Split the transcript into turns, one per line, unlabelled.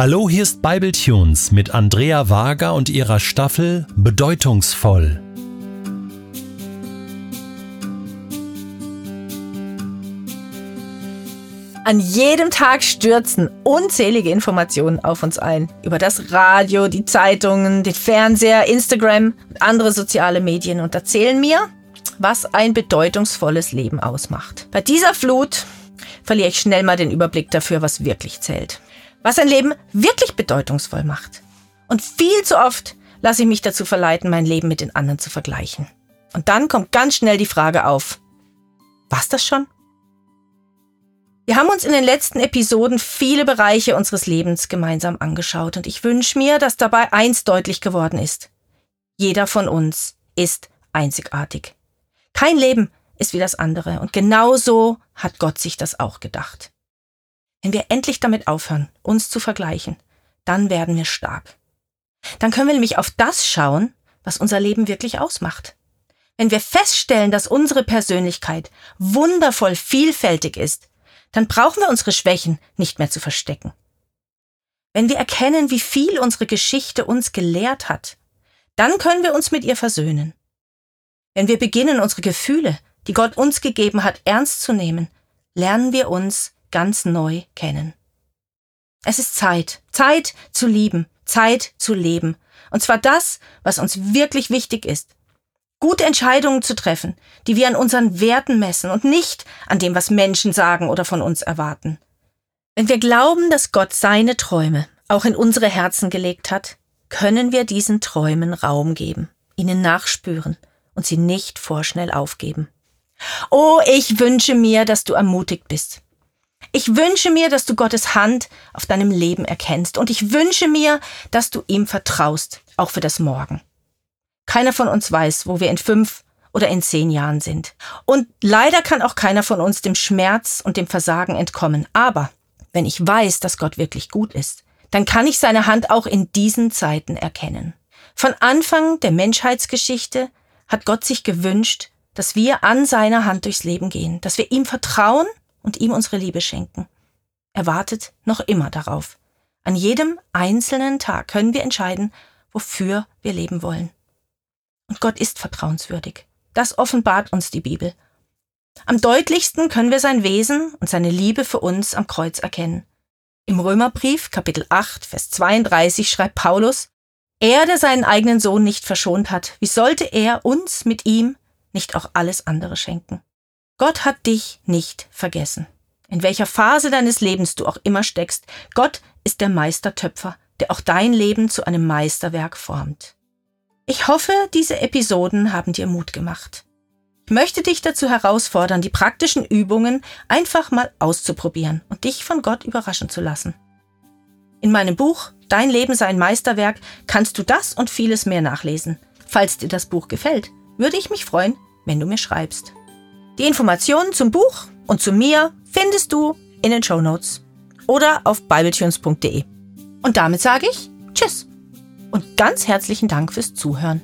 Hallo, hier ist Bibletunes mit Andrea Wager und ihrer Staffel Bedeutungsvoll.
An jedem Tag stürzen unzählige Informationen auf uns ein. Über das Radio, die Zeitungen, den Fernseher, Instagram und andere soziale Medien und erzählen mir, was ein bedeutungsvolles Leben ausmacht. Bei dieser Flut verliere ich schnell mal den Überblick dafür, was wirklich zählt was ein Leben wirklich bedeutungsvoll macht. Und viel zu oft lasse ich mich dazu verleiten, mein Leben mit den anderen zu vergleichen. Und dann kommt ganz schnell die Frage auf, was das schon? Wir haben uns in den letzten Episoden viele Bereiche unseres Lebens gemeinsam angeschaut und ich wünsche mir, dass dabei eins deutlich geworden ist. Jeder von uns ist einzigartig. Kein Leben ist wie das andere und genau so hat Gott sich das auch gedacht. Wenn wir endlich damit aufhören, uns zu vergleichen, dann werden wir stark. Dann können wir nämlich auf das schauen, was unser Leben wirklich ausmacht. Wenn wir feststellen, dass unsere Persönlichkeit wundervoll vielfältig ist, dann brauchen wir unsere Schwächen nicht mehr zu verstecken. Wenn wir erkennen, wie viel unsere Geschichte uns gelehrt hat, dann können wir uns mit ihr versöhnen. Wenn wir beginnen, unsere Gefühle, die Gott uns gegeben hat, ernst zu nehmen, lernen wir uns ganz neu kennen. Es ist Zeit, Zeit zu lieben, Zeit zu leben. Und zwar das, was uns wirklich wichtig ist. Gute Entscheidungen zu treffen, die wir an unseren Werten messen und nicht an dem, was Menschen sagen oder von uns erwarten. Wenn wir glauben, dass Gott seine Träume auch in unsere Herzen gelegt hat, können wir diesen Träumen Raum geben, ihnen nachspüren und sie nicht vorschnell aufgeben. Oh, ich wünsche mir, dass du ermutigt bist, ich wünsche mir, dass du Gottes Hand auf deinem Leben erkennst und ich wünsche mir, dass du ihm vertraust, auch für das Morgen. Keiner von uns weiß, wo wir in fünf oder in zehn Jahren sind. Und leider kann auch keiner von uns dem Schmerz und dem Versagen entkommen. Aber wenn ich weiß, dass Gott wirklich gut ist, dann kann ich seine Hand auch in diesen Zeiten erkennen. Von Anfang der Menschheitsgeschichte hat Gott sich gewünscht, dass wir an seiner Hand durchs Leben gehen, dass wir ihm vertrauen und ihm unsere Liebe schenken. Er wartet noch immer darauf. An jedem einzelnen Tag können wir entscheiden, wofür wir leben wollen. Und Gott ist vertrauenswürdig. Das offenbart uns die Bibel. Am deutlichsten können wir sein Wesen und seine Liebe für uns am Kreuz erkennen. Im Römerbrief Kapitel 8, Vers 32 schreibt Paulus, er, der seinen eigenen Sohn nicht verschont hat, wie sollte er uns mit ihm nicht auch alles andere schenken? Gott hat dich nicht vergessen. In welcher Phase deines Lebens du auch immer steckst, Gott ist der Meistertöpfer, der auch dein Leben zu einem Meisterwerk formt. Ich hoffe, diese Episoden haben dir Mut gemacht. Ich möchte dich dazu herausfordern, die praktischen Übungen einfach mal auszuprobieren und dich von Gott überraschen zu lassen. In meinem Buch Dein Leben sei ein Meisterwerk kannst du das und vieles mehr nachlesen. Falls dir das Buch gefällt, würde ich mich freuen, wenn du mir schreibst. Die Informationen zum Buch und zu mir findest du in den Show Notes oder auf bibletunes.de. Und damit sage ich Tschüss und ganz herzlichen Dank fürs Zuhören.